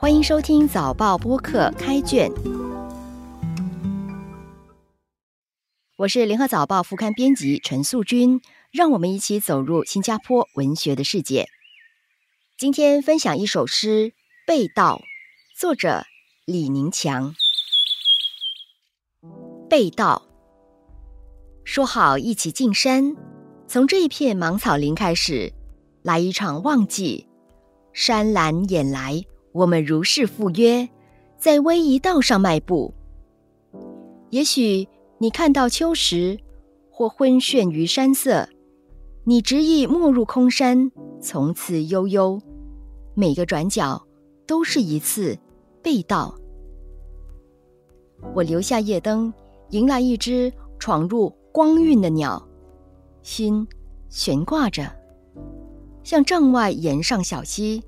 欢迎收听早报播客开卷，我是联合早报副刊编辑陈素君，让我们一起走入新加坡文学的世界。今天分享一首诗《被盗》，作者李宁强。被盗，说好一起进山，从这一片芒草林开始，来一场忘记。山岚掩来。我们如是赴约，在威仪道上迈步。也许你看到秋实，或昏眩于山色，你执意没入空山，从此悠悠。每个转角都是一次被盗。我留下夜灯，迎来一只闯入光晕的鸟，心悬挂着，向帐外岩上小溪，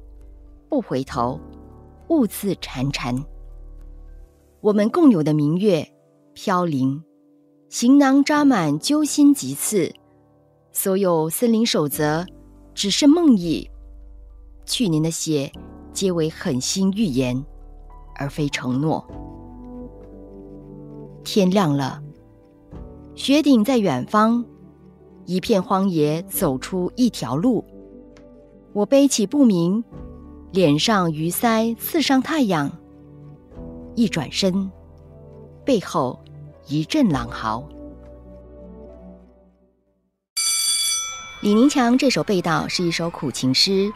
不回头。兀自潺潺，我们共有的明月飘零，行囊扎满揪心棘刺，所有森林守则只是梦呓。去年的血皆为狠心预言，而非承诺。天亮了，雪顶在远方，一片荒野走出一条路。我背起不明。脸上鱼鳃刺上太阳，一转身，背后一阵狼嚎。李宁强这首《被盗》是一首苦情诗，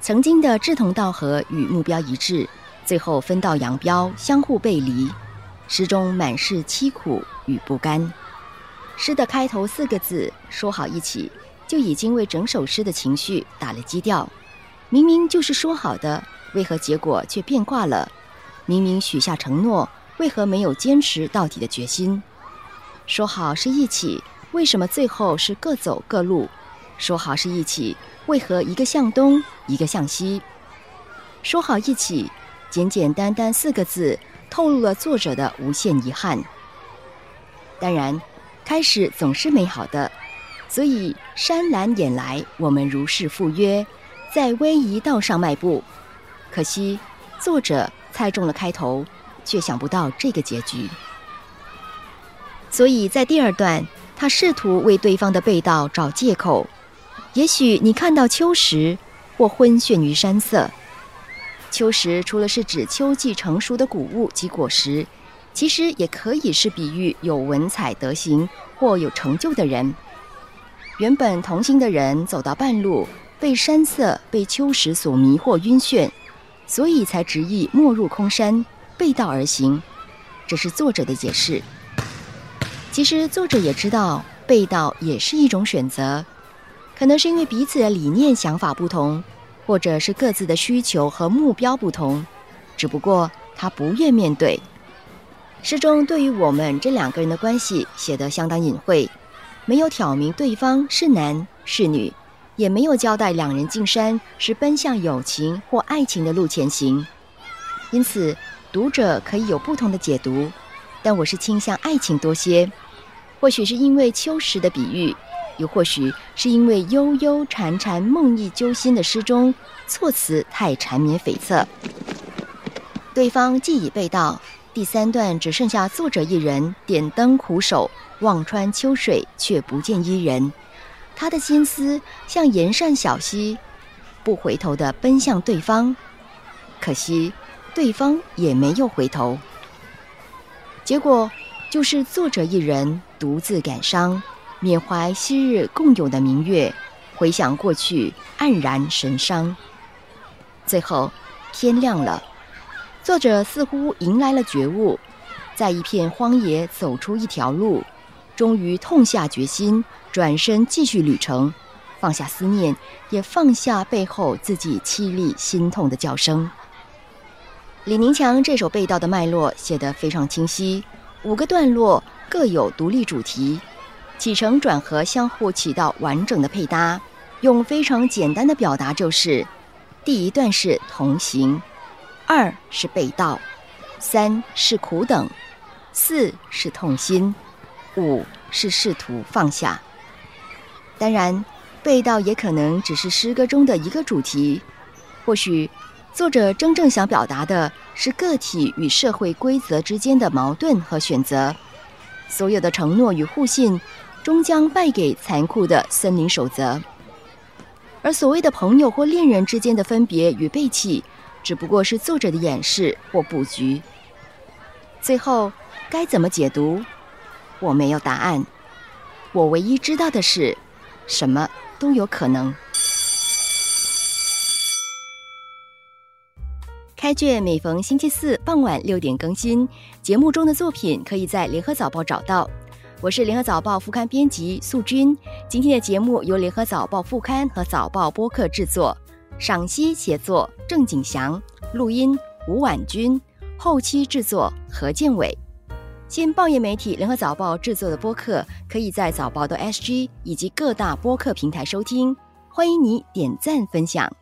曾经的志同道合与目标一致，最后分道扬镳，相互背离，诗中满是凄苦与不甘。诗的开头四个字“说好一起”，就已经为整首诗的情绪打了基调。明明就是说好的，为何结果却变卦了？明明许下承诺，为何没有坚持到底的决心？说好是一起，为什么最后是各走各路？说好是一起，为何一个向东，一个向西？说好一起，简简单单四个字，透露了作者的无限遗憾。当然，开始总是美好的，所以山岚眼来，我们如是赴约。在威仪道上迈步，可惜作者猜中了开头，却想不到这个结局。所以在第二段，他试图为对方的被盗找借口。也许你看到秋实，或昏眩于山色。秋实除了是指秋季成熟的谷物及果实，其实也可以是比喻有文采、德行或有成就的人。原本同行的人走到半路。被山色、被秋实所迷惑晕眩，所以才执意没入空山，背道而行。这是作者的解释。其实作者也知道，背道也是一种选择，可能是因为彼此的理念、想法不同，或者是各自的需求和目标不同。只不过他不愿面对。诗中对于我们这两个人的关系写得相当隐晦，没有挑明对方是男是女。也没有交代两人进山是奔向友情或爱情的路前行，因此读者可以有不同的解读，但我是倾向爱情多些。或许是因为秋实的比喻，又或许是因为悠悠潺潺梦意揪心的诗中措辞太缠绵悱恻。对方既已被盗，第三段只剩下作者一人点灯苦守，望穿秋水却不见伊人。他的心思像沿善小溪，不回头的奔向对方，可惜对方也没有回头。结果就是作者一人独自感伤，缅怀昔日共有的明月，回想过去黯然神伤。最后天亮了，作者似乎迎来了觉悟，在一片荒野走出一条路。终于痛下决心，转身继续旅程，放下思念，也放下背后自己凄厉心痛的叫声。李宁强这首《被盗》的脉络写得非常清晰，五个段落各有独立主题，起承转合相互起到完整的配搭。用非常简单的表达就是：第一段是同行，二是被盗，三是苦等，四是痛心。五是试图放下，当然，被盗也可能只是诗歌中的一个主题。或许作者真正想表达的是个体与社会规则之间的矛盾和选择。所有的承诺与互信，终将败给残酷的森林守则。而所谓的朋友或恋人之间的分别与背弃，只不过是作者的掩饰或布局。最后，该怎么解读？我没有答案。我唯一知道的是，什么都有可能。开卷每逢星期四傍晚六点更新，节目中的作品可以在联合早报找到。我是联合早报副刊编辑素君。今天的节目由联合早报副刊和早报播客制作，赏析写作郑景祥，录音吴婉君，后期制作何建伟。新报业媒体联合早报制作的播客，可以在早报的 SG 以及各大播客平台收听。欢迎你点赞分享。